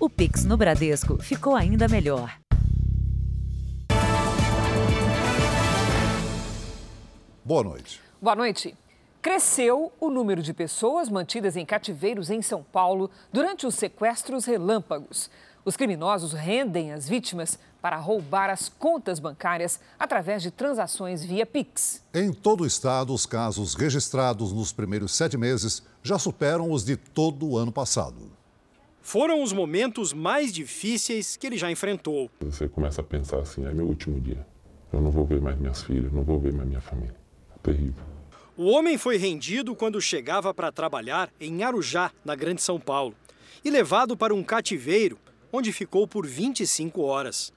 O Pix no Bradesco ficou ainda melhor. Boa noite. Boa noite. Cresceu o número de pessoas mantidas em cativeiros em São Paulo durante os sequestros relâmpagos. Os criminosos rendem as vítimas para roubar as contas bancárias através de transações via Pix. Em todo o estado, os casos registrados nos primeiros sete meses já superam os de todo o ano passado. Foram os momentos mais difíceis que ele já enfrentou. Você começa a pensar assim: é meu último dia. Eu não vou ver mais minhas filhas, não vou ver mais minha família. É terrível. O homem foi rendido quando chegava para trabalhar em Arujá, na Grande São Paulo, e levado para um cativeiro, onde ficou por 25 horas.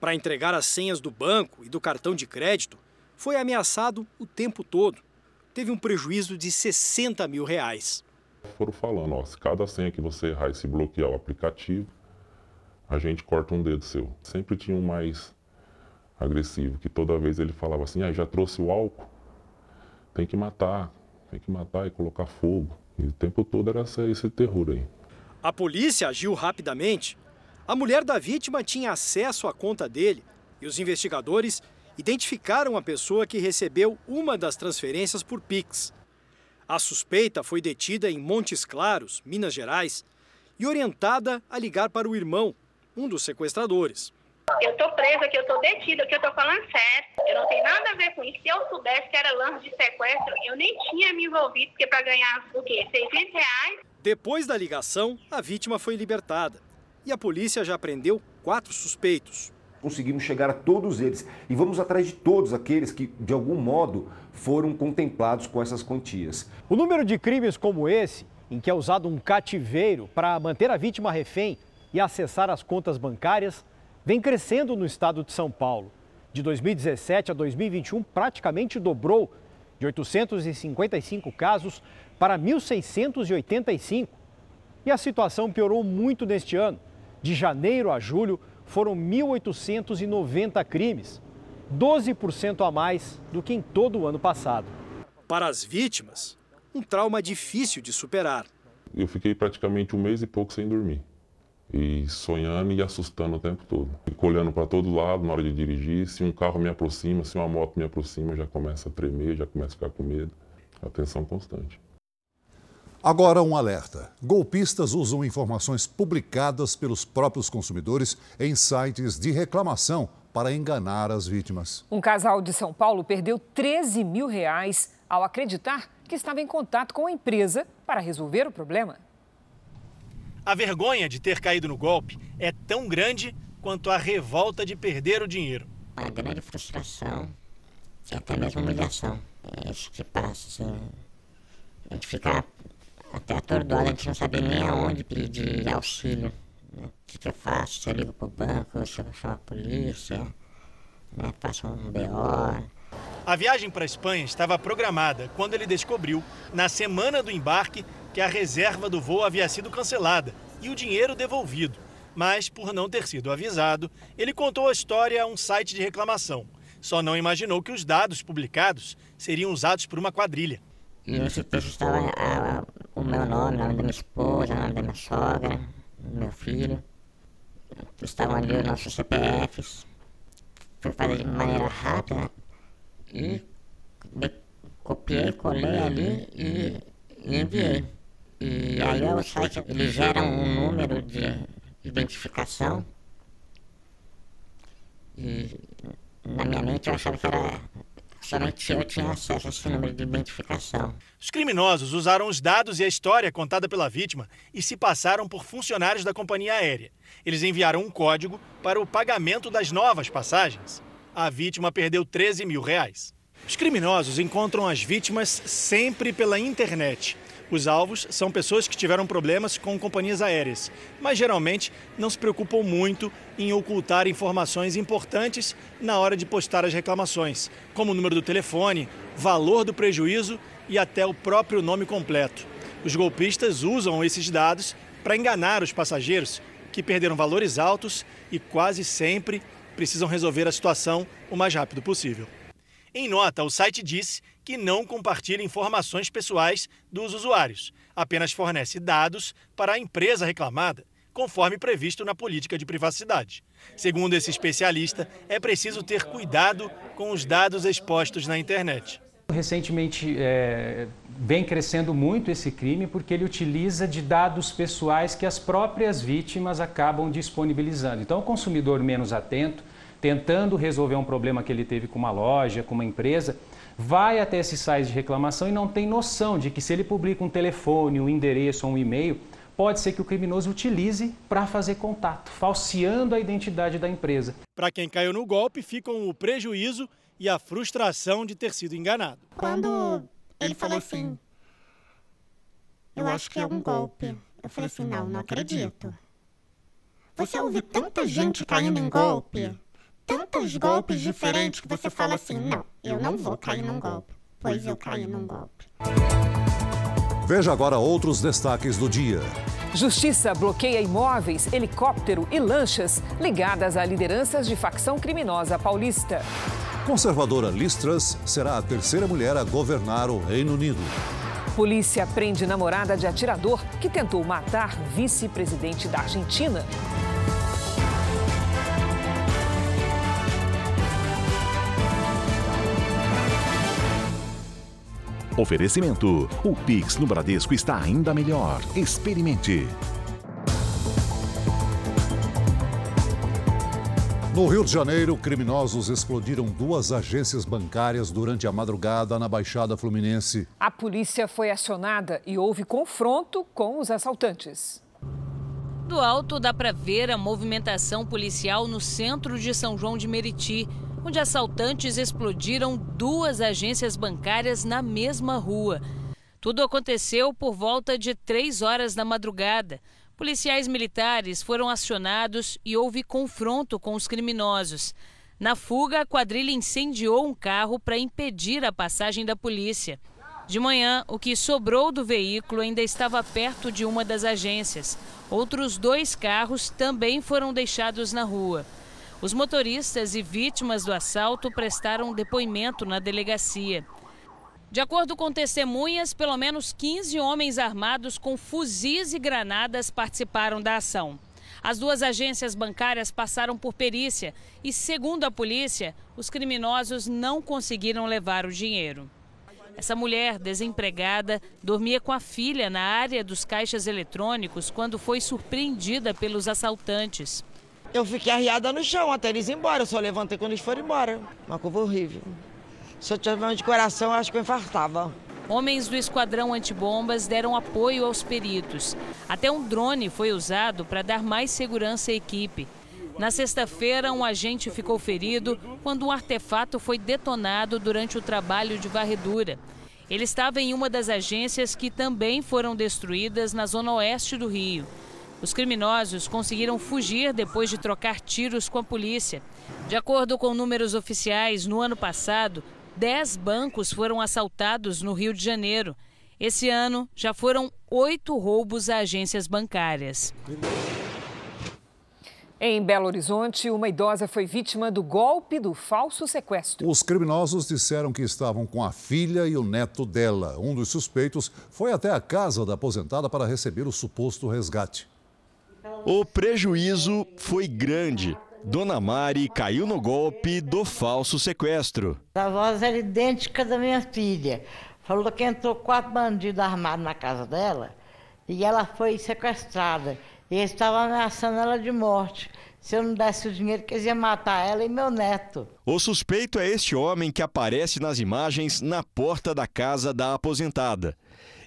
Para entregar as senhas do banco e do cartão de crédito, foi ameaçado o tempo todo. Teve um prejuízo de 60 mil reais. Foram falando, ó, se cada senha que você errar e se bloquear o aplicativo, a gente corta um dedo seu. Sempre tinha um mais agressivo, que toda vez ele falava assim, ah, já trouxe o álcool, tem que matar, tem que matar e colocar fogo. E o tempo todo era esse terror aí. A polícia agiu rapidamente a mulher da vítima tinha acesso à conta dele e os investigadores identificaram a pessoa que recebeu uma das transferências por Pix. A suspeita foi detida em Montes Claros, Minas Gerais, e orientada a ligar para o irmão, um dos sequestradores. Eu tô presa, que eu tô detida, que eu tô falando sério. Eu não tenho nada a ver com isso. Se eu soubesse que era lance de sequestro, eu nem tinha me envolvido, porque para ganhar o quê? 600 reais? Depois da ligação, a vítima foi libertada e a polícia já prendeu quatro suspeitos. Conseguimos chegar a todos eles e vamos atrás de todos aqueles que, de algum modo, foram contemplados com essas quantias. O número de crimes como esse, em que é usado um cativeiro para manter a vítima refém e acessar as contas bancárias, vem crescendo no estado de São Paulo. De 2017 a 2021, praticamente dobrou, de 855 casos para 1.685. E a situação piorou muito neste ano. De janeiro a julho, foram 1.890 crimes, 12% a mais do que em todo o ano passado. Para as vítimas, um trauma difícil de superar. Eu fiquei praticamente um mês e pouco sem dormir. E sonhando e assustando o tempo todo. Fico olhando para todo lado na hora de dirigir. Se um carro me aproxima, se uma moto me aproxima, já começa a tremer, já começa a ficar com medo. Atenção constante. Agora, um alerta: golpistas usam informações publicadas pelos próprios consumidores em sites de reclamação para enganar as vítimas. Um casal de São Paulo perdeu 13 mil reais ao acreditar que estava em contato com a empresa para resolver o problema. A vergonha de ter caído no golpe é tão grande quanto a revolta de perder o dinheiro. Uma grande frustração e até mesmo humilhação. É isso que passa, assim, a gente ficar até atordoado, a gente não sabia nem aonde pedir auxílio. O que, que eu faço? Se eu ligo pro banco, se eu chamo a polícia, né? faço um BO. A viagem para a Espanha estava programada quando ele descobriu, na semana do embarque, que a reserva do voo havia sido cancelada e o dinheiro devolvido. Mas, por não ter sido avisado, ele contou a história a um site de reclamação. Só não imaginou que os dados publicados seriam usados por uma quadrilha. E nesse texto estava a, o meu nome, o nome da minha esposa, o nome da minha sogra, meu filho. Estavam ali os nossos CPFs. Fui fazer de maneira rápida e copiei, colei ali e, e enviei. E aí o site ele gera um número de identificação e na minha mente eu achava que era somente eu tinha acesso a esse número de identificação. Os criminosos usaram os dados e a história contada pela vítima e se passaram por funcionários da companhia aérea. Eles enviaram um código para o pagamento das novas passagens. A vítima perdeu 13 mil reais. Os criminosos encontram as vítimas sempre pela internet. Os alvos são pessoas que tiveram problemas com companhias aéreas, mas geralmente não se preocupam muito em ocultar informações importantes na hora de postar as reclamações, como o número do telefone, valor do prejuízo e até o próprio nome completo. Os golpistas usam esses dados para enganar os passageiros que perderam valores altos e quase sempre precisam resolver a situação o mais rápido possível. Em nota, o site disse que não compartilha informações pessoais dos usuários, apenas fornece dados para a empresa reclamada, conforme previsto na política de privacidade. Segundo esse especialista, é preciso ter cuidado com os dados expostos na internet. Recentemente é, vem crescendo muito esse crime porque ele utiliza de dados pessoais que as próprias vítimas acabam disponibilizando. Então, o consumidor menos atento, tentando resolver um problema que ele teve com uma loja, com uma empresa, vai até esses sites de reclamação e não tem noção de que se ele publica um telefone, um endereço ou um e-mail, pode ser que o criminoso utilize para fazer contato, falseando a identidade da empresa. Para quem caiu no golpe, ficam o prejuízo e a frustração de ter sido enganado. Quando ele falou assim, eu acho que é um golpe, eu falei assim, não, não acredito. Você ouve tanta gente caindo em golpe, tantos golpes diferentes que você fala assim, não, eu não vou cair num golpe, pois eu caí num golpe. Veja agora outros destaques do dia. Justiça bloqueia imóveis, helicóptero e lanchas ligadas a lideranças de facção criminosa paulista. Conservadora Liz Truss será a terceira mulher a governar o Reino Unido. Polícia prende namorada de atirador que tentou matar vice-presidente da Argentina. Oferecimento: o Pix no Bradesco está ainda melhor. Experimente. No Rio de Janeiro, criminosos explodiram duas agências bancárias durante a madrugada na Baixada Fluminense. A polícia foi acionada e houve confronto com os assaltantes. Do alto dá para ver a movimentação policial no centro de São João de Meriti, onde assaltantes explodiram duas agências bancárias na mesma rua. Tudo aconteceu por volta de três horas da madrugada. Policiais militares foram acionados e houve confronto com os criminosos. Na fuga, a quadrilha incendiou um carro para impedir a passagem da polícia. De manhã, o que sobrou do veículo ainda estava perto de uma das agências. Outros dois carros também foram deixados na rua. Os motoristas e vítimas do assalto prestaram depoimento na delegacia. De acordo com testemunhas, pelo menos 15 homens armados com fuzis e granadas participaram da ação. As duas agências bancárias passaram por perícia e, segundo a polícia, os criminosos não conseguiram levar o dinheiro. Essa mulher, desempregada, dormia com a filha na área dos caixas eletrônicos quando foi surpreendida pelos assaltantes. Eu fiquei arriada no chão até eles ir embora. Eu só levantei quando eles foram embora. Uma curva horrível. Se eu tivesse de coração, acho que eu infartava. Homens do esquadrão antibombas deram apoio aos peritos. Até um drone foi usado para dar mais segurança à equipe. Na sexta-feira, um agente ficou ferido quando um artefato foi detonado durante o trabalho de varredura. Ele estava em uma das agências que também foram destruídas na zona oeste do Rio. Os criminosos conseguiram fugir depois de trocar tiros com a polícia. De acordo com números oficiais, no ano passado, 10 bancos foram assaltados no Rio de Janeiro. Esse ano, já foram oito roubos a agências bancárias. Em Belo Horizonte, uma idosa foi vítima do golpe do falso sequestro. Os criminosos disseram que estavam com a filha e o neto dela. Um dos suspeitos foi até a casa da aposentada para receber o suposto resgate. O prejuízo foi grande. Dona Mari caiu no golpe do falso sequestro. A voz era idêntica da minha filha. Falou que entrou quatro bandidos armados na casa dela e ela foi sequestrada. E eles estavam ameaçando ela de morte. Se eu não desse o dinheiro, que eles iam matar ela e meu neto. O suspeito é este homem que aparece nas imagens na porta da casa da aposentada.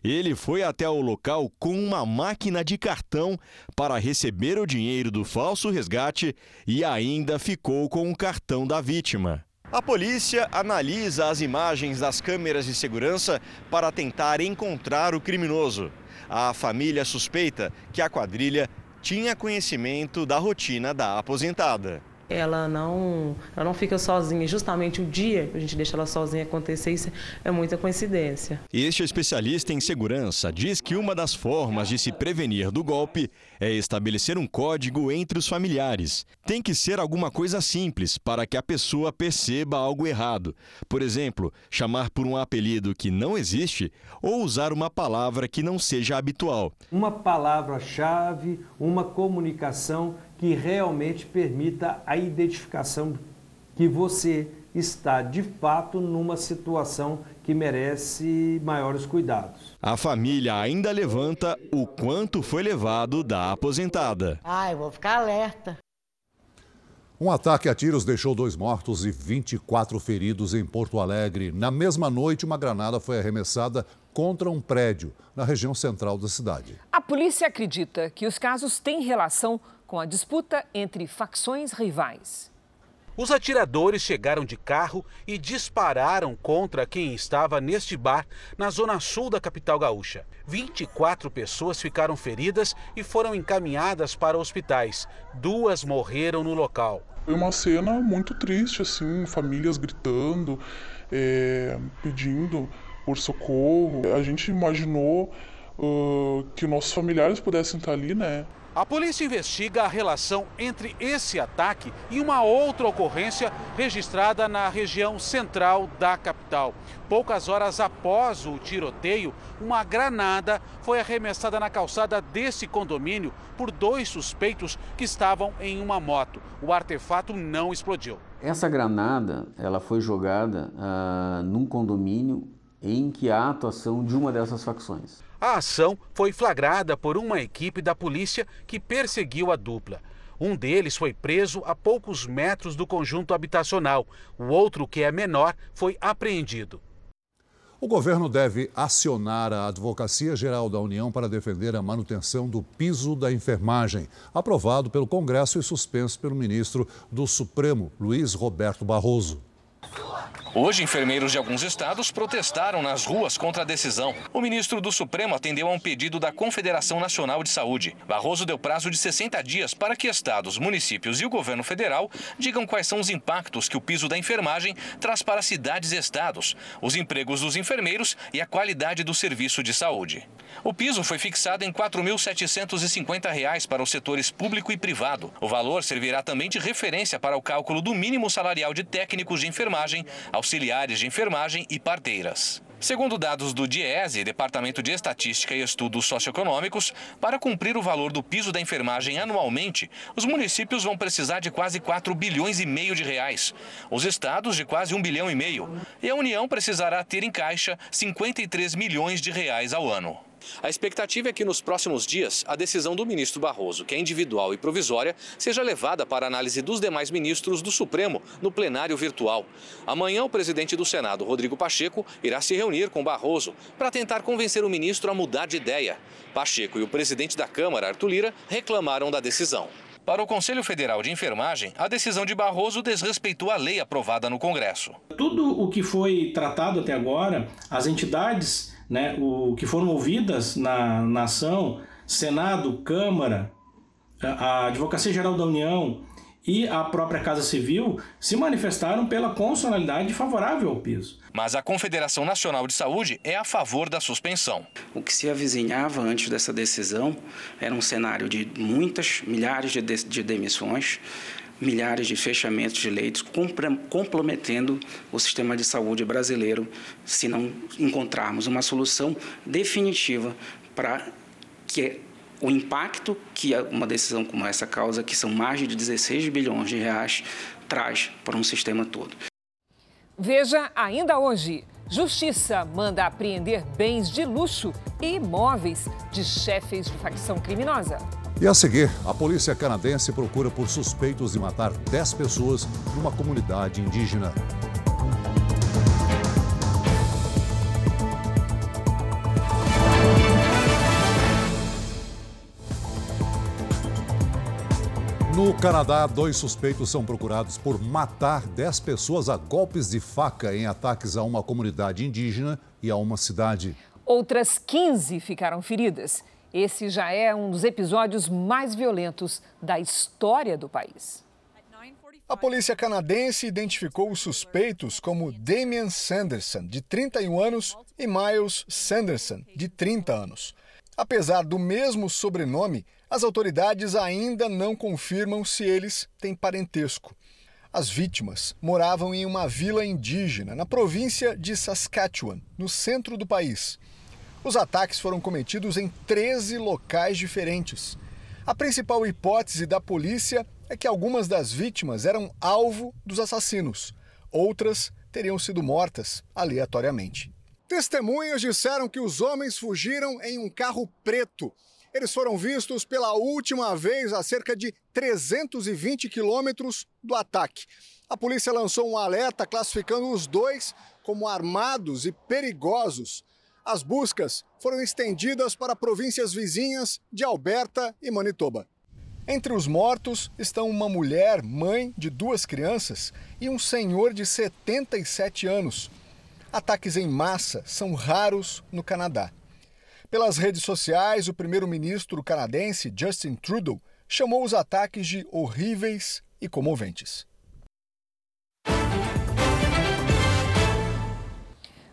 Ele foi até o local com uma máquina de cartão para receber o dinheiro do falso resgate e ainda ficou com o cartão da vítima. A polícia analisa as imagens das câmeras de segurança para tentar encontrar o criminoso. A família suspeita que a quadrilha tinha conhecimento da rotina da aposentada. Ela não, ela não fica sozinha. Justamente o dia que a gente deixa ela sozinha acontecer, isso é muita coincidência. Este especialista em segurança diz que uma das formas de se prevenir do golpe é estabelecer um código entre os familiares. Tem que ser alguma coisa simples para que a pessoa perceba algo errado. Por exemplo, chamar por um apelido que não existe ou usar uma palavra que não seja habitual. Uma palavra-chave, uma comunicação que realmente permita a identificação que você está de fato numa situação que merece maiores cuidados. A família ainda levanta o quanto foi levado da aposentada. Ai, vou ficar alerta. Um ataque a tiros deixou dois mortos e 24 feridos em Porto Alegre. Na mesma noite, uma granada foi arremessada contra um prédio na região central da cidade. A polícia acredita que os casos têm relação com a disputa entre facções rivais. Os atiradores chegaram de carro e dispararam contra quem estava neste bar na zona sul da capital gaúcha. 24 pessoas ficaram feridas e foram encaminhadas para hospitais. Duas morreram no local. Foi uma cena muito triste, assim, famílias gritando, é, pedindo por socorro. A gente imaginou uh, que nossos familiares pudessem estar ali, né? A polícia investiga a relação entre esse ataque e uma outra ocorrência registrada na região central da capital. Poucas horas após o tiroteio, uma granada foi arremessada na calçada desse condomínio por dois suspeitos que estavam em uma moto. O artefato não explodiu. Essa granada ela foi jogada uh, num condomínio em que há atuação de uma dessas facções. A ação foi flagrada por uma equipe da polícia que perseguiu a dupla. Um deles foi preso a poucos metros do conjunto habitacional. O outro, que é menor, foi apreendido. O governo deve acionar a Advocacia Geral da União para defender a manutenção do piso da enfermagem, aprovado pelo Congresso e suspenso pelo ministro do Supremo, Luiz Roberto Barroso. Hoje, enfermeiros de alguns estados protestaram nas ruas contra a decisão. O ministro do Supremo atendeu a um pedido da Confederação Nacional de Saúde. Barroso deu prazo de 60 dias para que estados, municípios e o governo federal digam quais são os impactos que o piso da enfermagem traz para cidades e estados, os empregos dos enfermeiros e a qualidade do serviço de saúde. O piso foi fixado em R$ 4.750 para os setores público e privado. O valor servirá também de referência para o cálculo do mínimo salarial de técnicos de enfermagem, auxiliares de enfermagem e parteiras. Segundo dados do DIESE, Departamento de Estatística e Estudos Socioeconômicos, para cumprir o valor do piso da enfermagem anualmente, os municípios vão precisar de quase 4 bilhões e meio de reais, os estados de quase 1 bilhão e meio, e a União precisará ter em caixa 53 milhões de reais ao ano. A expectativa é que nos próximos dias a decisão do ministro Barroso, que é individual e provisória, seja levada para análise dos demais ministros do Supremo no plenário virtual. Amanhã, o presidente do Senado, Rodrigo Pacheco, irá se reunir com Barroso para tentar convencer o ministro a mudar de ideia. Pacheco e o presidente da Câmara, Arthur Lira, reclamaram da decisão. Para o Conselho Federal de Enfermagem, a decisão de Barroso desrespeitou a lei aprovada no Congresso. Tudo o que foi tratado até agora, as entidades né, o que foram ouvidas na, na ação, Senado, Câmara, a Advocacia Geral da União e a própria Casa Civil se manifestaram pela constitucionalidade favorável ao piso. Mas a Confederação Nacional de Saúde é a favor da suspensão. O que se avizinhava antes dessa decisão era um cenário de muitas, milhares de, de, de demissões, milhares de fechamentos de leitos, comprometendo o sistema de saúde brasileiro, se não encontrarmos uma solução definitiva para que o impacto que uma decisão como essa causa, que são mais de 16 bilhões de reais, traz para um sistema todo. Veja ainda hoje. Justiça manda apreender bens de luxo e imóveis de chefes de facção criminosa. E a seguir, a polícia canadense procura por suspeitos de matar 10 pessoas numa comunidade indígena. No Canadá, dois suspeitos são procurados por matar 10 pessoas a golpes de faca em ataques a uma comunidade indígena e a uma cidade. Outras 15 ficaram feridas. Esse já é um dos episódios mais violentos da história do país. A polícia canadense identificou os suspeitos como Damian Sanderson, de 31 anos, e Miles Sanderson, de 30 anos. Apesar do mesmo sobrenome, as autoridades ainda não confirmam se eles têm parentesco. As vítimas moravam em uma vila indígena na província de Saskatchewan, no centro do país. Os ataques foram cometidos em 13 locais diferentes. A principal hipótese da polícia é que algumas das vítimas eram alvo dos assassinos, outras teriam sido mortas aleatoriamente. Testemunhas disseram que os homens fugiram em um carro preto. Eles foram vistos pela última vez a cerca de 320 quilômetros do ataque. A polícia lançou um alerta classificando os dois como armados e perigosos. As buscas foram estendidas para províncias vizinhas de Alberta e Manitoba. Entre os mortos estão uma mulher, mãe de duas crianças, e um senhor de 77 anos. Ataques em massa são raros no Canadá. Pelas redes sociais, o primeiro-ministro canadense Justin Trudeau chamou os ataques de horríveis e comoventes.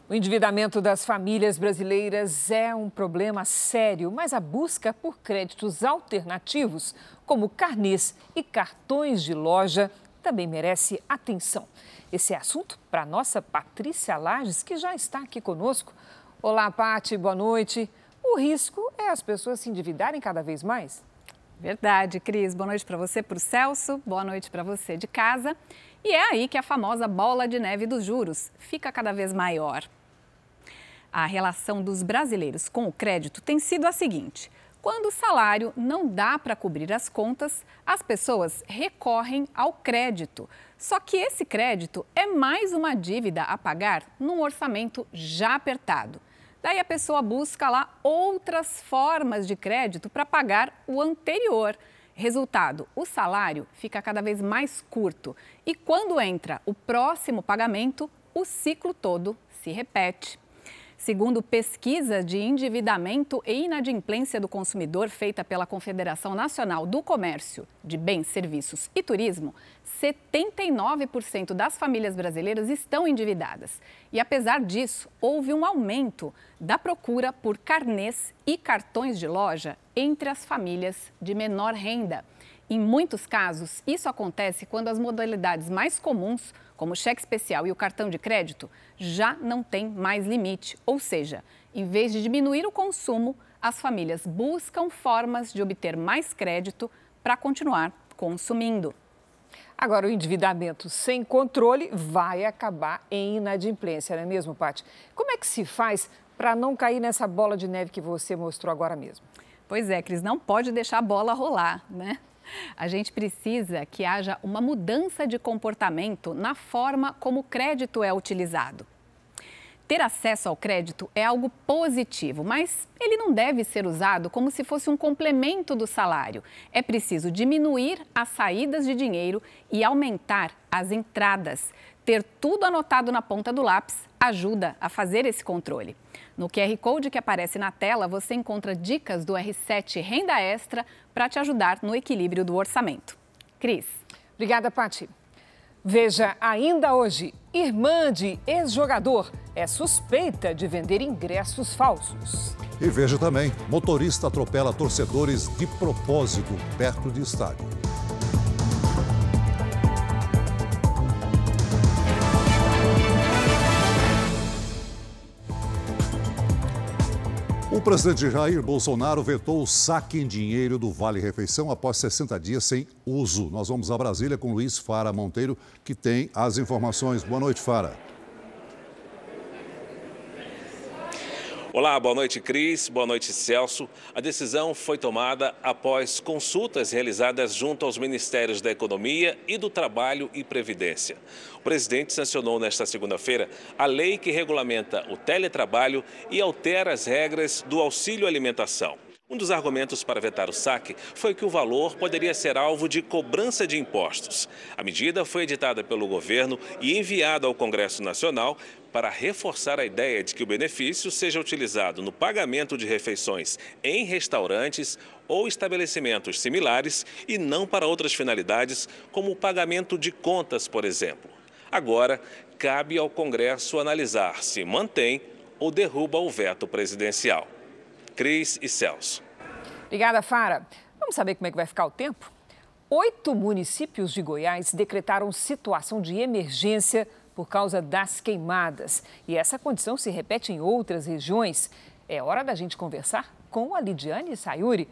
O endividamento das famílias brasileiras é um problema sério, mas a busca por créditos alternativos, como carnês e cartões de loja, também merece atenção. Esse é assunto para a nossa Patrícia Lages, que já está aqui conosco. Olá, Pati, boa noite. O risco é as pessoas se endividarem cada vez mais? Verdade, Cris. Boa noite para você, para o Celso. Boa noite para você de casa. E é aí que a famosa bola de neve dos juros fica cada vez maior a relação dos brasileiros com o crédito tem sido a seguinte: quando o salário não dá para cobrir as contas, as pessoas recorrem ao crédito. Só que esse crédito é mais uma dívida a pagar num orçamento já apertado. Daí a pessoa busca lá outras formas de crédito para pagar o anterior. Resultado: o salário fica cada vez mais curto e quando entra o próximo pagamento, o ciclo todo se repete. Segundo pesquisa de endividamento e inadimplência do consumidor feita pela Confederação Nacional do Comércio de Bens, Serviços e Turismo, 79% das famílias brasileiras estão endividadas. E apesar disso, houve um aumento da procura por carnês e cartões de loja entre as famílias de menor renda. Em muitos casos, isso acontece quando as modalidades mais comuns, como o cheque especial e o cartão de crédito, já não têm mais limite. Ou seja, em vez de diminuir o consumo, as famílias buscam formas de obter mais crédito para continuar consumindo. Agora, o endividamento sem controle vai acabar em inadimplência, não é mesmo, Paty? Como é que se faz para não cair nessa bola de neve que você mostrou agora mesmo? Pois é, Cris, não pode deixar a bola rolar, né? A gente precisa que haja uma mudança de comportamento na forma como o crédito é utilizado. Ter acesso ao crédito é algo positivo, mas ele não deve ser usado como se fosse um complemento do salário. É preciso diminuir as saídas de dinheiro e aumentar as entradas. Ter tudo anotado na ponta do lápis ajuda a fazer esse controle. No QR Code que aparece na tela, você encontra dicas do R7 Renda Extra para te ajudar no equilíbrio do orçamento. Cris. Obrigada, Pati. Veja ainda hoje: irmã de ex-jogador é suspeita de vender ingressos falsos. E veja também: motorista atropela torcedores de propósito perto de estádio. O presidente Jair Bolsonaro vetou o saque em dinheiro do Vale Refeição após 60 dias sem uso. Nós vamos a Brasília com Luiz Fara Monteiro, que tem as informações. Boa noite, Fara. Olá, boa noite, Cris. Boa noite, Celso. A decisão foi tomada após consultas realizadas junto aos Ministérios da Economia e do Trabalho e Previdência. O presidente sancionou nesta segunda-feira a lei que regulamenta o teletrabalho e altera as regras do auxílio alimentação. Um dos argumentos para vetar o saque foi que o valor poderia ser alvo de cobrança de impostos. A medida foi editada pelo governo e enviada ao Congresso Nacional para reforçar a ideia de que o benefício seja utilizado no pagamento de refeições em restaurantes ou estabelecimentos similares e não para outras finalidades, como o pagamento de contas, por exemplo. Agora, cabe ao Congresso analisar se mantém ou derruba o veto presidencial. Cris e Celso. Obrigada, Fara. Vamos saber como é que vai ficar o tempo? Oito municípios de Goiás decretaram situação de emergência por causa das queimadas. E essa condição se repete em outras regiões. É hora da gente conversar com a Lidiane Sayuri.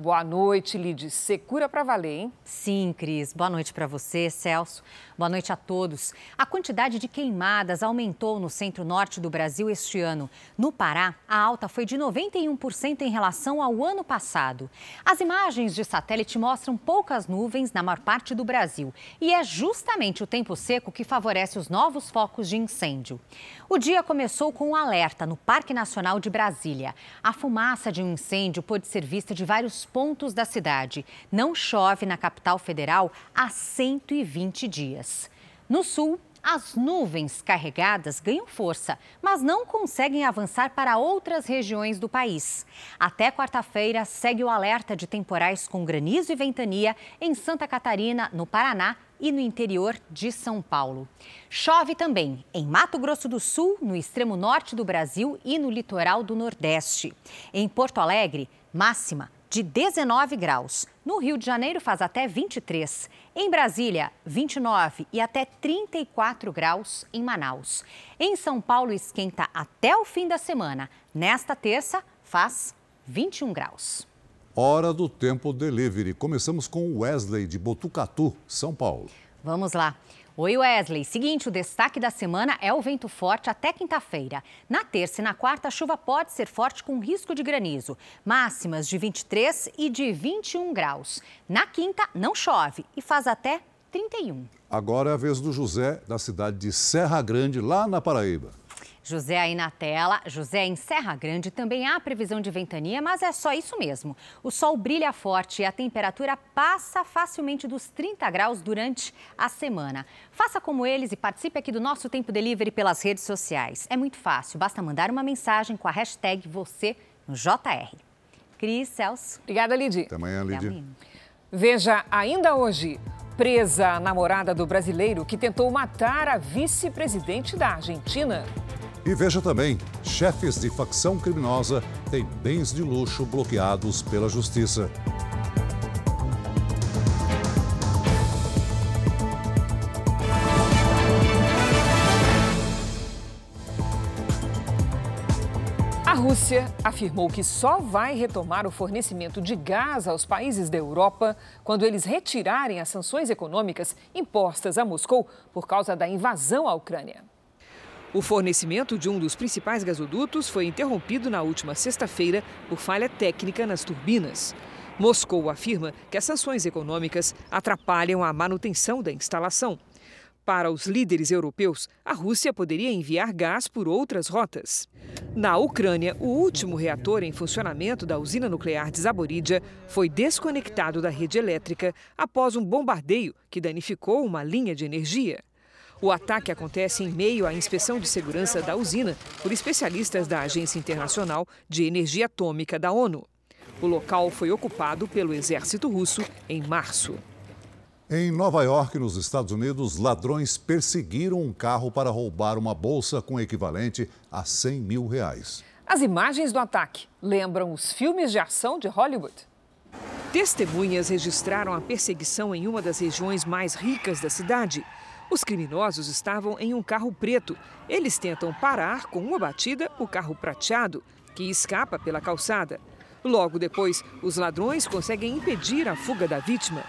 Boa noite, Lid. Secura para valer, hein? Sim, Cris. Boa noite para você, Celso. Boa noite a todos. A quantidade de queimadas aumentou no centro-norte do Brasil este ano. No Pará, a alta foi de 91% em relação ao ano passado. As imagens de satélite mostram poucas nuvens na maior parte do Brasil. E é justamente o tempo seco que favorece os novos focos de incêndio. O dia começou com um alerta no Parque Nacional de Brasília. A fumaça de um incêndio pôde ser vista de vários pontos da cidade. Não chove na capital federal há 120 dias. No sul, as nuvens carregadas ganham força, mas não conseguem avançar para outras regiões do país. Até quarta-feira, segue o alerta de temporais com granizo e ventania em Santa Catarina, no Paraná e no interior de São Paulo. Chove também em Mato Grosso do Sul, no extremo norte do Brasil e no litoral do Nordeste. Em Porto Alegre, máxima de 19 graus. No Rio de Janeiro faz até 23. Em Brasília, 29 e até 34 graus em Manaus. Em São Paulo esquenta até o fim da semana. Nesta terça faz 21 graus. Hora do Tempo Delivery. Começamos com Wesley de Botucatu, São Paulo. Vamos lá. Oi, Wesley. Seguinte, o destaque da semana é o vento forte até quinta-feira. Na terça e na quarta, a chuva pode ser forte com risco de granizo. Máximas de 23 e de 21 graus. Na quinta, não chove e faz até 31. Agora é a vez do José, da cidade de Serra Grande, lá na Paraíba. José aí na tela, José em Serra Grande também há previsão de ventania, mas é só isso mesmo. O sol brilha forte e a temperatura passa facilmente dos 30 graus durante a semana. Faça como eles e participe aqui do nosso Tempo Delivery pelas redes sociais. É muito fácil, basta mandar uma mensagem com a hashtag você no JR. Cris, Celso. Obrigada, Lidy. Até amanhã, Lidy. Veja ainda hoje. Presa a namorada do brasileiro que tentou matar a vice-presidente da Argentina. E veja também: chefes de facção criminosa têm bens de luxo bloqueados pela justiça. A Rússia afirmou que só vai retomar o fornecimento de gás aos países da Europa quando eles retirarem as sanções econômicas impostas a Moscou por causa da invasão à Ucrânia. O fornecimento de um dos principais gasodutos foi interrompido na última sexta-feira por falha técnica nas turbinas. Moscou afirma que as sanções econômicas atrapalham a manutenção da instalação. Para os líderes europeus, a Rússia poderia enviar gás por outras rotas. Na Ucrânia, o último reator em funcionamento da usina nuclear de Zaporizhia foi desconectado da rede elétrica após um bombardeio que danificou uma linha de energia. O ataque acontece em meio à inspeção de segurança da usina por especialistas da Agência Internacional de Energia Atômica da ONU. O local foi ocupado pelo exército russo em março. Em Nova York, nos Estados Unidos, ladrões perseguiram um carro para roubar uma bolsa com equivalente a 100 mil reais. As imagens do ataque lembram os filmes de ação de Hollywood. Testemunhas registraram a perseguição em uma das regiões mais ricas da cidade. Os criminosos estavam em um carro preto. Eles tentam parar com uma batida o carro prateado, que escapa pela calçada. Logo depois, os ladrões conseguem impedir a fuga da vítima.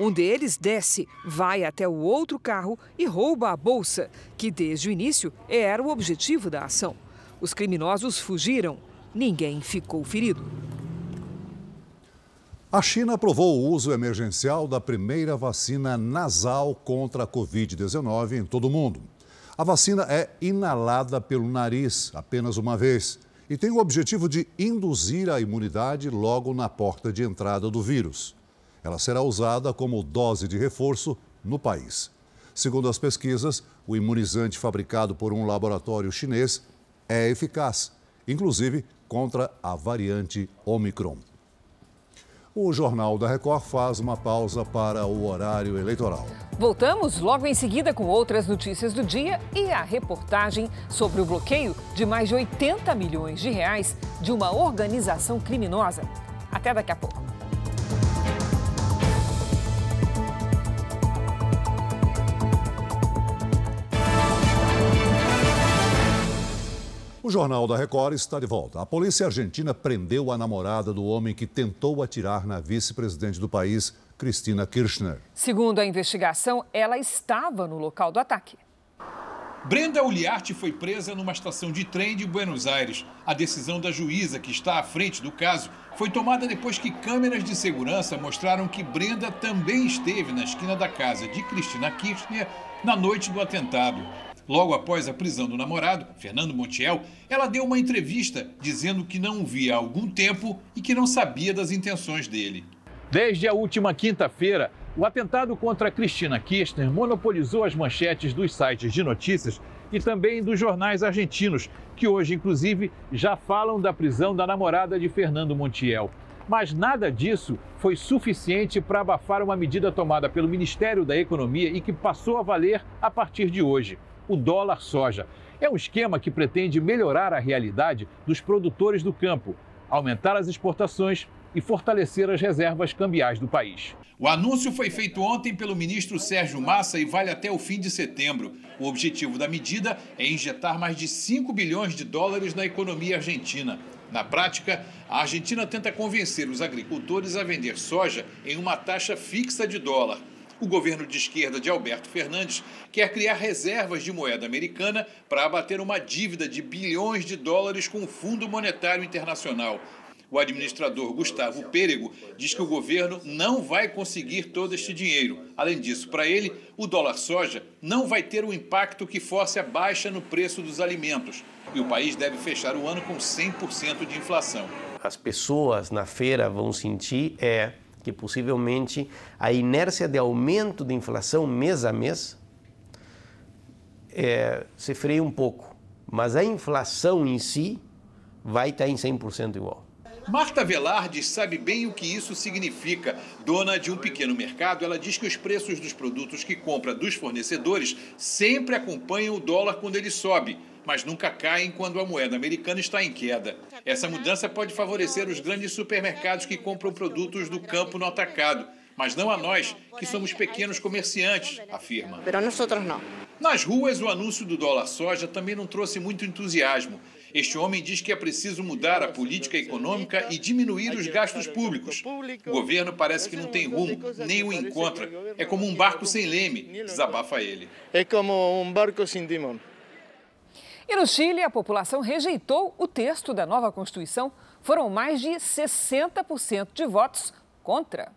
Um deles desce, vai até o outro carro e rouba a bolsa, que desde o início era o objetivo da ação. Os criminosos fugiram. Ninguém ficou ferido. A China aprovou o uso emergencial da primeira vacina nasal contra a Covid-19 em todo o mundo. A vacina é inalada pelo nariz apenas uma vez e tem o objetivo de induzir a imunidade logo na porta de entrada do vírus. Ela será usada como dose de reforço no país. Segundo as pesquisas, o imunizante fabricado por um laboratório chinês é eficaz, inclusive contra a variante Omicron. O Jornal da Record faz uma pausa para o horário eleitoral. Voltamos logo em seguida com outras notícias do dia e a reportagem sobre o bloqueio de mais de 80 milhões de reais de uma organização criminosa. Até daqui a pouco. O Jornal da Record está de volta. A polícia argentina prendeu a namorada do homem que tentou atirar na vice-presidente do país, Cristina Kirchner. Segundo a investigação, ela estava no local do ataque. Brenda Uliarte foi presa numa estação de trem de Buenos Aires. A decisão da juíza, que está à frente do caso, foi tomada depois que câmeras de segurança mostraram que Brenda também esteve na esquina da casa de Cristina Kirchner na noite do atentado. Logo após a prisão do namorado, Fernando Montiel, ela deu uma entrevista dizendo que não o via há algum tempo e que não sabia das intenções dele. Desde a última quinta-feira, o atentado contra Cristina Kirchner monopolizou as manchetes dos sites de notícias e também dos jornais argentinos, que hoje, inclusive, já falam da prisão da namorada de Fernando Montiel. Mas nada disso foi suficiente para abafar uma medida tomada pelo Ministério da Economia e que passou a valer a partir de hoje o dólar soja. É um esquema que pretende melhorar a realidade dos produtores do campo, aumentar as exportações e fortalecer as reservas cambiais do país. O anúncio foi feito ontem pelo ministro Sérgio Massa e vale até o fim de setembro. O objetivo da medida é injetar mais de 5 bilhões de dólares na economia argentina. Na prática, a Argentina tenta convencer os agricultores a vender soja em uma taxa fixa de dólar. O governo de esquerda de Alberto Fernandes quer criar reservas de moeda americana para abater uma dívida de bilhões de dólares com o Fundo Monetário Internacional. O administrador Gustavo Pêrego diz que o governo não vai conseguir todo este dinheiro. Além disso, para ele, o dólar soja não vai ter o impacto que force a baixa no preço dos alimentos. E o país deve fechar o ano com 100% de inflação. As pessoas na feira vão sentir é que possivelmente a inércia de aumento de inflação mês a mês é, se freia um pouco, mas a inflação em si vai estar em 100% igual. Marta Velarde sabe bem o que isso significa. Dona de um pequeno mercado, ela diz que os preços dos produtos que compra dos fornecedores sempre acompanham o dólar quando ele sobe mas nunca caem quando a moeda americana está em queda. Essa mudança pode favorecer os grandes supermercados que compram produtos do campo no atacado, mas não a nós, que somos pequenos comerciantes, afirma. Nas ruas, o anúncio do dólar soja também não trouxe muito entusiasmo. Este homem diz que é preciso mudar a política econômica e diminuir os gastos públicos. O governo parece que não tem rumo, nem o encontra. É como um barco sem leme, desabafa ele. É como um barco sem timão. E no Chile, a população rejeitou o texto da nova Constituição. Foram mais de 60% de votos contra.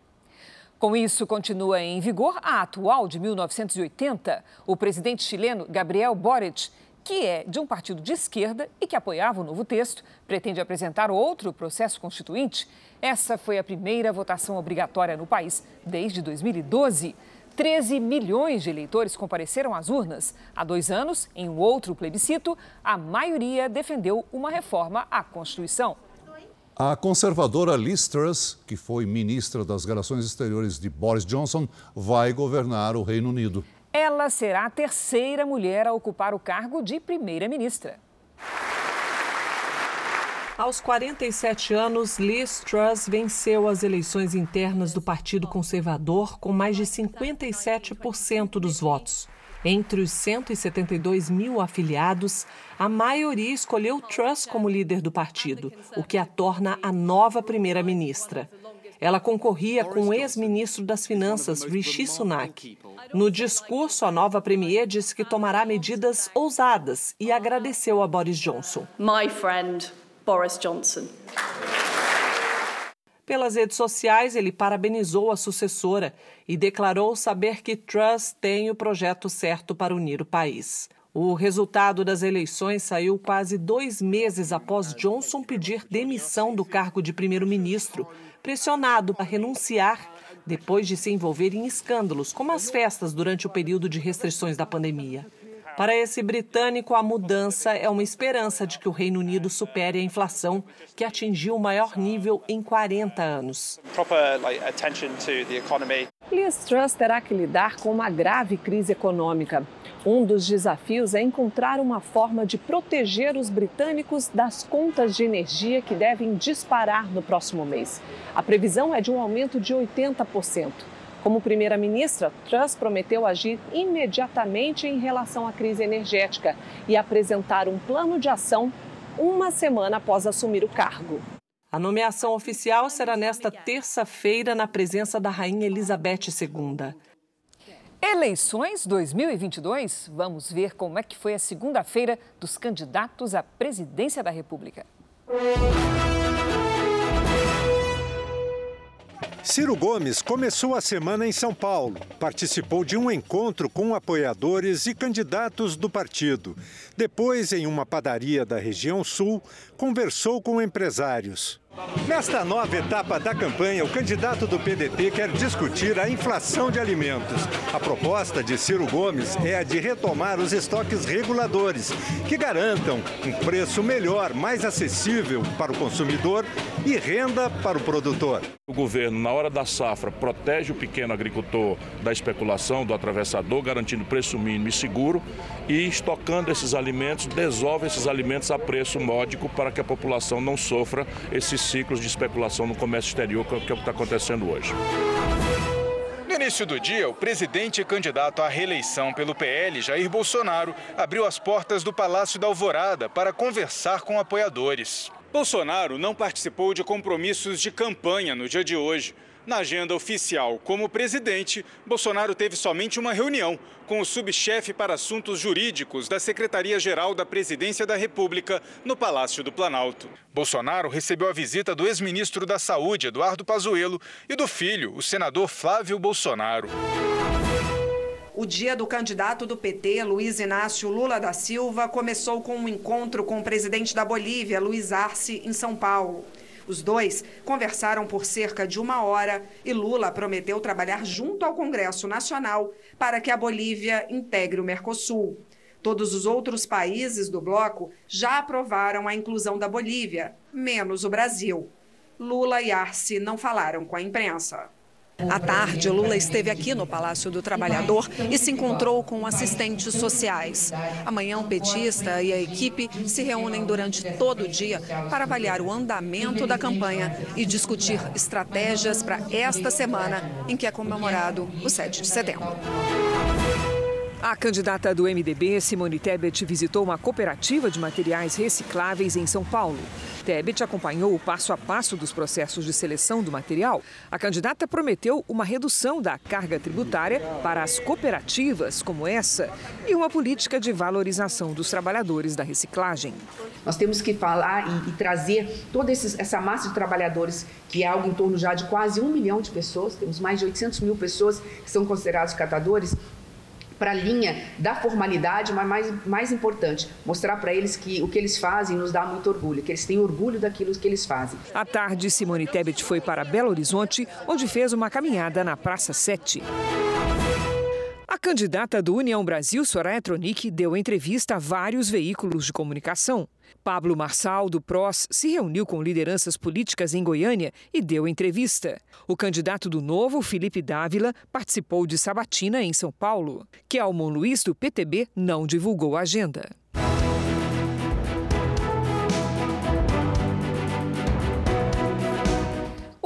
Com isso, continua em vigor a atual de 1980. O presidente chileno Gabriel Boric, que é de um partido de esquerda e que apoiava o novo texto, pretende apresentar outro processo constituinte. Essa foi a primeira votação obrigatória no país desde 2012. 13 milhões de eleitores compareceram às urnas. Há dois anos, em um outro plebiscito, a maioria defendeu uma reforma à Constituição. A conservadora Liz Truss, que foi ministra das Relações Exteriores de Boris Johnson, vai governar o Reino Unido. Ela será a terceira mulher a ocupar o cargo de primeira-ministra. Aos 47 anos, Liz Truss venceu as eleições internas do Partido Conservador com mais de 57% dos votos. Entre os 172 mil afiliados, a maioria escolheu Truss como líder do partido, o que a torna a nova primeira-ministra. Ela concorria com o ex-ministro das Finanças, Rishi Sunak. No discurso, a nova premier disse que tomará medidas ousadas e agradeceu a Boris Johnson. My friend Boris Johnson. Pelas redes sociais, ele parabenizou a sucessora e declarou saber que Truss tem o projeto certo para unir o país. O resultado das eleições saiu quase dois meses após Johnson pedir demissão do cargo de primeiro-ministro, pressionado a renunciar depois de se envolver em escândalos, como as festas durante o período de restrições da pandemia. Para esse britânico, a mudança é uma esperança de que o Reino Unido supere a inflação, que atingiu o maior nível em 40 anos. Liz Truss terá que lidar com uma grave crise econômica. Um dos desafios é encontrar uma forma de proteger os britânicos das contas de energia que devem disparar no próximo mês. A previsão é de um aumento de 80%. Como primeira-ministra, Truss prometeu agir imediatamente em relação à crise energética e apresentar um plano de ação uma semana após assumir o cargo. A nomeação oficial será nesta terça-feira na presença da Rainha Elizabeth II. Eleições 2022? Vamos ver como é que foi a segunda-feira dos candidatos à presidência da República. Ciro Gomes começou a semana em São Paulo. Participou de um encontro com apoiadores e candidatos do partido. Depois, em uma padaria da região sul, conversou com empresários. Nesta nova etapa da campanha, o candidato do PDT quer discutir a inflação de alimentos. A proposta de Ciro Gomes é a de retomar os estoques reguladores, que garantam um preço melhor, mais acessível para o consumidor e renda para o produtor. O governo, na hora da safra, protege o pequeno agricultor da especulação, do atravessador, garantindo preço mínimo e seguro e estocando esses alimentos, desolve esses alimentos a preço módico para que a população não sofra esses ciclos de especulação no comércio exterior, que é o que está acontecendo hoje. No início do dia, o presidente e candidato à reeleição pelo PL, Jair Bolsonaro, abriu as portas do Palácio da Alvorada para conversar com apoiadores. Bolsonaro não participou de compromissos de campanha no dia de hoje. Na agenda oficial como presidente, Bolsonaro teve somente uma reunião com o subchefe para assuntos jurídicos da Secretaria-Geral da Presidência da República no Palácio do Planalto. Bolsonaro recebeu a visita do ex-ministro da Saúde, Eduardo Pazuello, e do filho, o senador Flávio Bolsonaro. O dia do candidato do PT, Luiz Inácio Lula da Silva, começou com um encontro com o presidente da Bolívia, Luiz Arce, em São Paulo. Os dois conversaram por cerca de uma hora e Lula prometeu trabalhar junto ao Congresso Nacional para que a Bolívia integre o Mercosul. Todos os outros países do bloco já aprovaram a inclusão da Bolívia, menos o Brasil. Lula e Arce não falaram com a imprensa. À tarde, Lula esteve aqui no Palácio do Trabalhador e se encontrou com assistentes sociais. Amanhã, o petista e a equipe se reúnem durante todo o dia para avaliar o andamento da campanha e discutir estratégias para esta semana em que é comemorado o 7 de setembro. A candidata do MDB, Simone Tebet, visitou uma cooperativa de materiais recicláveis em São Paulo. Tebet acompanhou o passo a passo dos processos de seleção do material. A candidata prometeu uma redução da carga tributária para as cooperativas como essa e uma política de valorização dos trabalhadores da reciclagem. Nós temos que falar e, e trazer toda essa massa de trabalhadores, que é algo em torno já de quase um milhão de pessoas, temos mais de 800 mil pessoas que são considerados catadores, para a linha da formalidade, mas mais, mais importante, mostrar para eles que o que eles fazem nos dá muito orgulho, que eles têm orgulho daquilo que eles fazem. À tarde, Simone Tebet foi para Belo Horizonte, onde fez uma caminhada na Praça 7. A candidata do União Brasil, Soraya Tronic, deu entrevista a vários veículos de comunicação. Pablo Marçal, do PROS, se reuniu com lideranças políticas em Goiânia e deu entrevista. O candidato do Novo, Felipe Dávila, participou de sabatina em São Paulo. Kelmon Luiz, do PTB, não divulgou a agenda.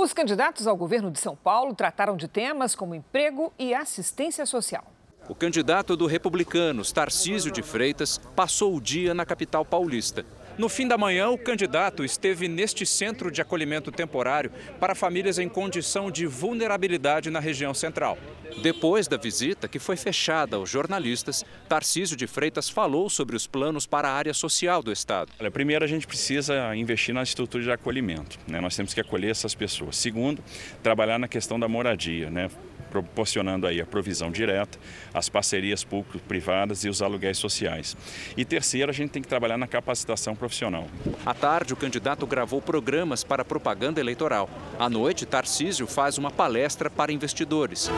Os candidatos ao governo de São Paulo trataram de temas como emprego e assistência social. O candidato do Republicanos, Tarcísio de Freitas, passou o dia na capital paulista. No fim da manhã, o candidato esteve neste centro de acolhimento temporário para famílias em condição de vulnerabilidade na região central. Depois da visita, que foi fechada aos jornalistas, Tarcísio de Freitas falou sobre os planos para a área social do Estado. Olha, primeiro, a gente precisa investir na estrutura de acolhimento. Né? Nós temos que acolher essas pessoas. Segundo, trabalhar na questão da moradia. Né? Proporcionando aí a provisão direta, as parcerias público-privadas e os aluguéis sociais. E terceiro, a gente tem que trabalhar na capacitação profissional. À tarde, o candidato gravou programas para propaganda eleitoral. À noite, Tarcísio faz uma palestra para investidores.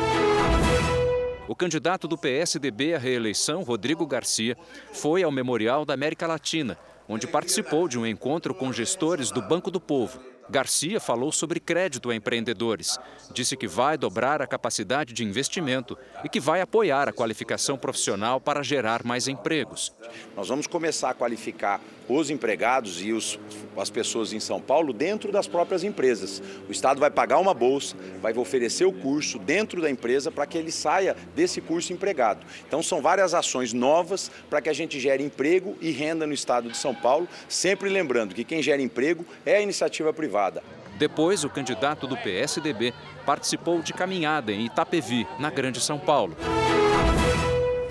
O candidato do PSDB à reeleição, Rodrigo Garcia, foi ao Memorial da América Latina, onde participou de um encontro com gestores do Banco do Povo. Garcia falou sobre crédito a empreendedores. Disse que vai dobrar a capacidade de investimento e que vai apoiar a qualificação profissional para gerar mais empregos. Nós vamos começar a qualificar os empregados e os, as pessoas em São Paulo dentro das próprias empresas. O Estado vai pagar uma bolsa, vai oferecer o curso dentro da empresa para que ele saia desse curso empregado. Então são várias ações novas para que a gente gere emprego e renda no Estado de São Paulo, sempre lembrando que quem gera emprego é a iniciativa privada. Depois, o candidato do PSDB participou de caminhada em Itapevi, na Grande São Paulo.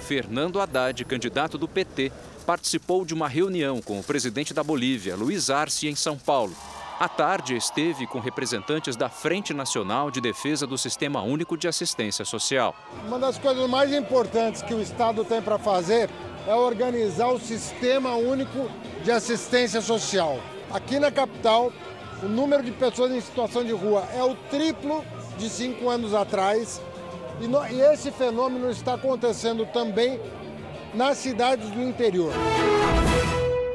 Fernando Haddad, candidato do PT, participou de uma reunião com o presidente da Bolívia, Luiz Arce, em São Paulo. À tarde, esteve com representantes da Frente Nacional de Defesa do Sistema Único de Assistência Social. Uma das coisas mais importantes que o Estado tem para fazer é organizar o Sistema Único de Assistência Social. Aqui na capital, o número de pessoas em situação de rua é o triplo de cinco anos atrás. E, no, e esse fenômeno está acontecendo também nas cidades do interior.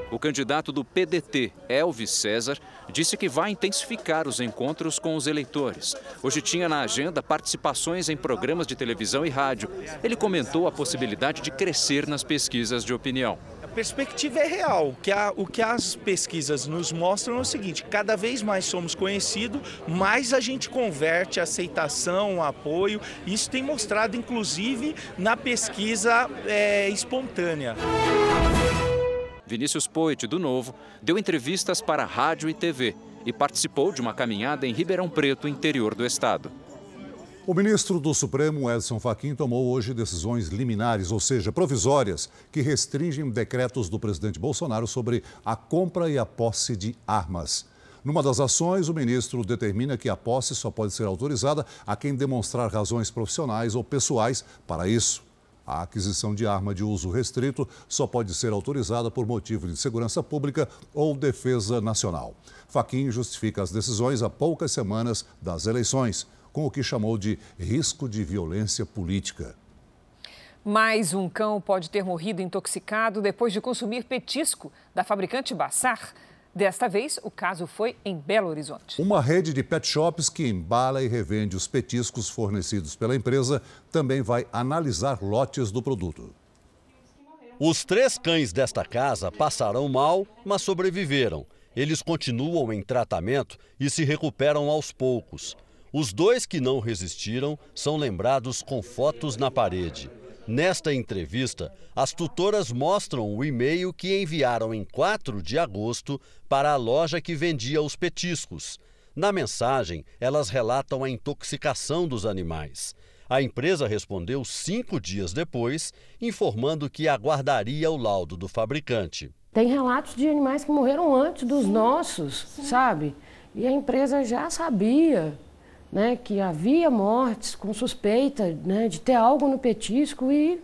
O candidato do PDT, Elvis César, disse que vai intensificar os encontros com os eleitores. Hoje tinha na agenda participações em programas de televisão e rádio. Ele comentou a possibilidade de crescer nas pesquisas de opinião perspectiva é real. O que, a, o que as pesquisas nos mostram é o seguinte: cada vez mais somos conhecidos, mais a gente converte aceitação, apoio. Isso tem mostrado, inclusive, na pesquisa é, espontânea. Vinícius Poit, do Novo, deu entrevistas para rádio e TV e participou de uma caminhada em Ribeirão Preto, interior do estado. O ministro do Supremo, Edson Fachin, tomou hoje decisões liminares, ou seja, provisórias, que restringem decretos do presidente Bolsonaro sobre a compra e a posse de armas. Numa das ações, o ministro determina que a posse só pode ser autorizada a quem demonstrar razões profissionais ou pessoais para isso. A aquisição de arma de uso restrito só pode ser autorizada por motivo de segurança pública ou defesa nacional. Faquim justifica as decisões a poucas semanas das eleições com o que chamou de risco de violência política. Mais um cão pode ter morrido intoxicado depois de consumir petisco da fabricante Bassar. Desta vez, o caso foi em Belo Horizonte. Uma rede de pet shops que embala e revende os petiscos fornecidos pela empresa também vai analisar lotes do produto. Os três cães desta casa passaram mal, mas sobreviveram. Eles continuam em tratamento e se recuperam aos poucos. Os dois que não resistiram são lembrados com fotos na parede. Nesta entrevista, as tutoras mostram o e-mail que enviaram em 4 de agosto para a loja que vendia os petiscos. Na mensagem, elas relatam a intoxicação dos animais. A empresa respondeu cinco dias depois, informando que aguardaria o laudo do fabricante. Tem relatos de animais que morreram antes dos nossos, sabe? E a empresa já sabia né, que havia mortes com suspeita né, de ter algo no petisco e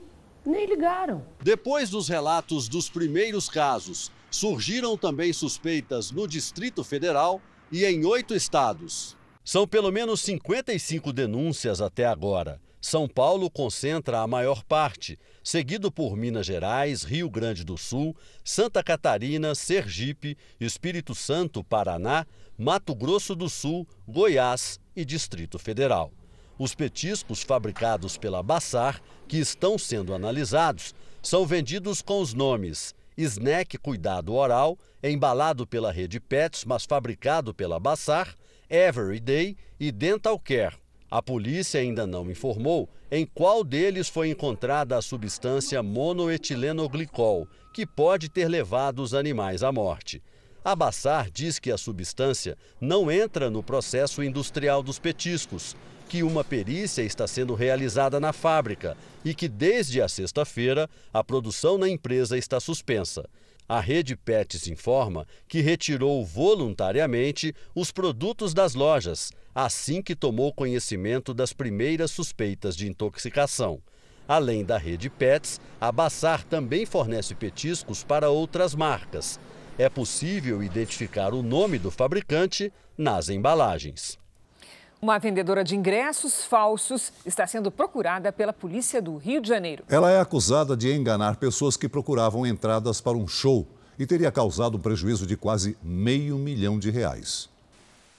nem ligaram. Depois dos relatos dos primeiros casos, surgiram também suspeitas no Distrito Federal e em oito estados. São pelo menos 55 denúncias até agora. São Paulo concentra a maior parte, seguido por Minas Gerais, Rio Grande do Sul, Santa Catarina, Sergipe, Espírito Santo, Paraná, Mato Grosso do Sul, Goiás e Distrito Federal. Os petiscos fabricados pela Bassar, que estão sendo analisados, são vendidos com os nomes Snack Cuidado Oral, embalado pela rede Pets, mas fabricado pela Bassar, Everyday e Dental Care. A polícia ainda não informou em qual deles foi encontrada a substância monoetilenoglicol, que pode ter levado os animais à morte. A Bassar diz que a substância não entra no processo industrial dos petiscos, que uma perícia está sendo realizada na fábrica e que desde a sexta-feira a produção na empresa está suspensa. A rede Pets informa que retirou voluntariamente os produtos das lojas, assim que tomou conhecimento das primeiras suspeitas de intoxicação. Além da rede Pets, a Bassar também fornece petiscos para outras marcas. É possível identificar o nome do fabricante nas embalagens. Uma vendedora de ingressos falsos está sendo procurada pela polícia do Rio de Janeiro. Ela é acusada de enganar pessoas que procuravam entradas para um show e teria causado um prejuízo de quase meio milhão de reais.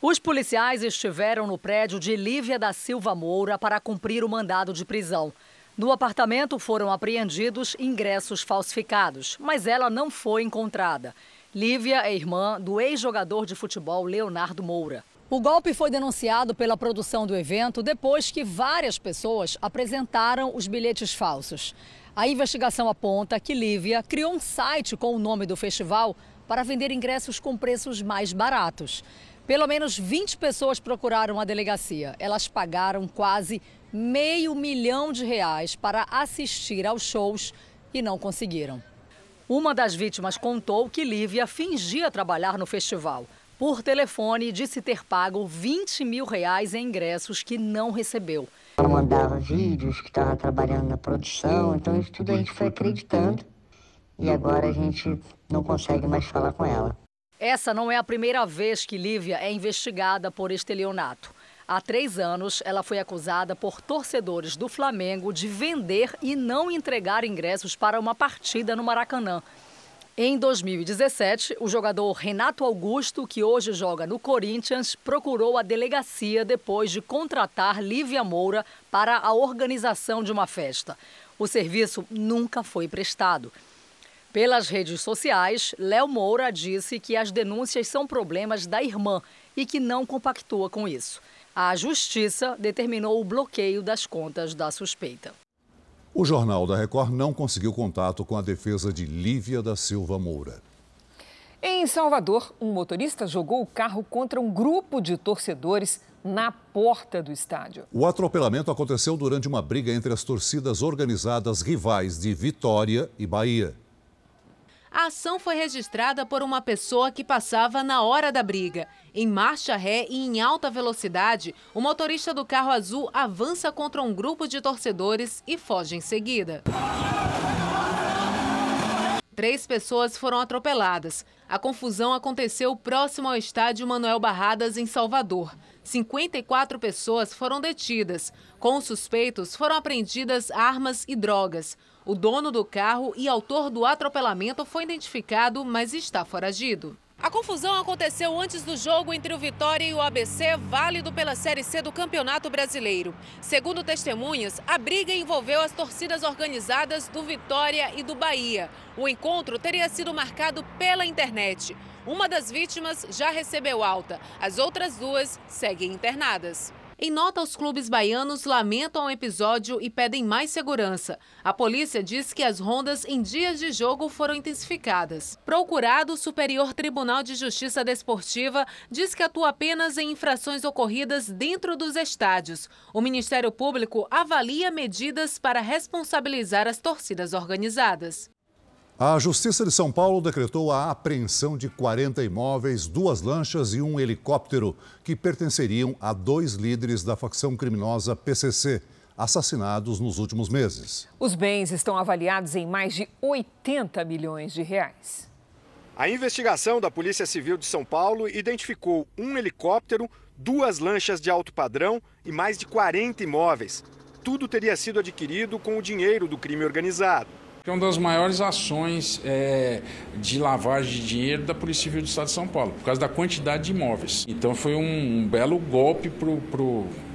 Os policiais estiveram no prédio de Lívia da Silva Moura para cumprir o mandado de prisão. No apartamento foram apreendidos ingressos falsificados, mas ela não foi encontrada. Lívia é irmã do ex-jogador de futebol Leonardo Moura. O golpe foi denunciado pela produção do evento depois que várias pessoas apresentaram os bilhetes falsos. A investigação aponta que Lívia criou um site com o nome do festival para vender ingressos com preços mais baratos. Pelo menos 20 pessoas procuraram a delegacia. Elas pagaram quase meio milhão de reais para assistir aos shows e não conseguiram. Uma das vítimas contou que Lívia fingia trabalhar no festival. Por telefone, disse ter pago 20 mil reais em ingressos que não recebeu. Ela mandava vídeos que estava trabalhando na produção, então isso tudo a gente foi acreditando e agora a gente não consegue mais falar com ela. Essa não é a primeira vez que Lívia é investigada por estelionato. Há três anos, ela foi acusada por torcedores do Flamengo de vender e não entregar ingressos para uma partida no Maracanã. Em 2017, o jogador Renato Augusto, que hoje joga no Corinthians, procurou a delegacia depois de contratar Lívia Moura para a organização de uma festa. O serviço nunca foi prestado. Pelas redes sociais, Léo Moura disse que as denúncias são problemas da irmã e que não compactua com isso. A justiça determinou o bloqueio das contas da suspeita. O Jornal da Record não conseguiu contato com a defesa de Lívia da Silva Moura. Em Salvador, um motorista jogou o carro contra um grupo de torcedores na porta do estádio. O atropelamento aconteceu durante uma briga entre as torcidas organizadas rivais de Vitória e Bahia. A ação foi registrada por uma pessoa que passava na hora da briga. Em marcha ré e em alta velocidade, o motorista do carro azul avança contra um grupo de torcedores e foge em seguida. Três pessoas foram atropeladas. A confusão aconteceu próximo ao estádio Manuel Barradas, em Salvador. 54 pessoas foram detidas. Com os suspeitos, foram apreendidas armas e drogas. O dono do carro e autor do atropelamento foi identificado, mas está foragido. A confusão aconteceu antes do jogo entre o Vitória e o ABC, válido pela Série C do Campeonato Brasileiro. Segundo testemunhas, a briga envolveu as torcidas organizadas do Vitória e do Bahia. O encontro teria sido marcado pela internet. Uma das vítimas já recebeu alta, as outras duas seguem internadas. Em nota, os clubes baianos lamentam o episódio e pedem mais segurança. A polícia diz que as rondas em dias de jogo foram intensificadas. Procurado, o Superior Tribunal de Justiça Desportiva diz que atua apenas em infrações ocorridas dentro dos estádios. O Ministério Público avalia medidas para responsabilizar as torcidas organizadas. A Justiça de São Paulo decretou a apreensão de 40 imóveis, duas lanchas e um helicóptero que pertenceriam a dois líderes da facção criminosa PCC, assassinados nos últimos meses. Os bens estão avaliados em mais de 80 milhões de reais. A investigação da Polícia Civil de São Paulo identificou um helicóptero, duas lanchas de alto padrão e mais de 40 imóveis. Tudo teria sido adquirido com o dinheiro do crime organizado é uma das maiores ações é, de lavagem de dinheiro da Polícia Civil do Estado de São Paulo, por causa da quantidade de imóveis. Então foi um, um belo golpe para o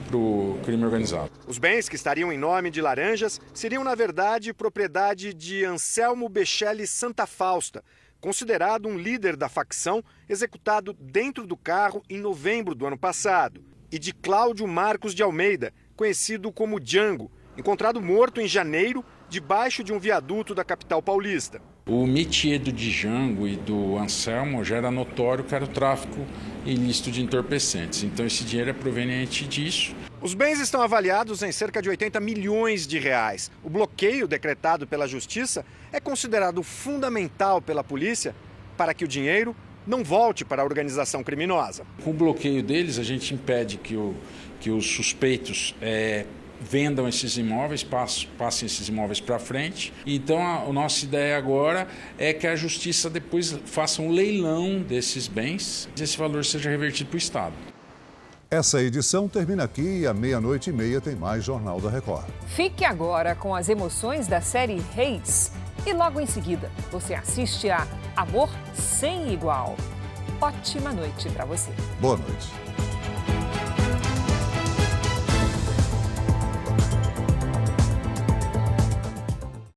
pro crime organizado. Os bens que estariam em nome de Laranjas seriam, na verdade, propriedade de Anselmo Bechelli Santa Fausta, considerado um líder da facção, executado dentro do carro em novembro do ano passado, e de Cláudio Marcos de Almeida, conhecido como Django, encontrado morto em janeiro debaixo de um viaduto da capital paulista. O métier do Django e do Anselmo já era notório que era o tráfico ilícito de entorpecentes. Então esse dinheiro é proveniente disso. Os bens estão avaliados em cerca de 80 milhões de reais. O bloqueio decretado pela justiça é considerado fundamental pela polícia para que o dinheiro não volte para a organização criminosa. Com o bloqueio deles, a gente impede que, o, que os suspeitos é, vendam esses imóveis, passem esses imóveis para frente. Então, a, a, nossa ideia agora é que a justiça depois faça um leilão desses bens e esse valor seja revertido para o Estado. Essa edição termina aqui e à meia-noite e meia tem mais Jornal da Record. Fique agora com as emoções da série Reis. E logo em seguida, você assiste a Amor Sem Igual. Ótima noite para você. Boa noite.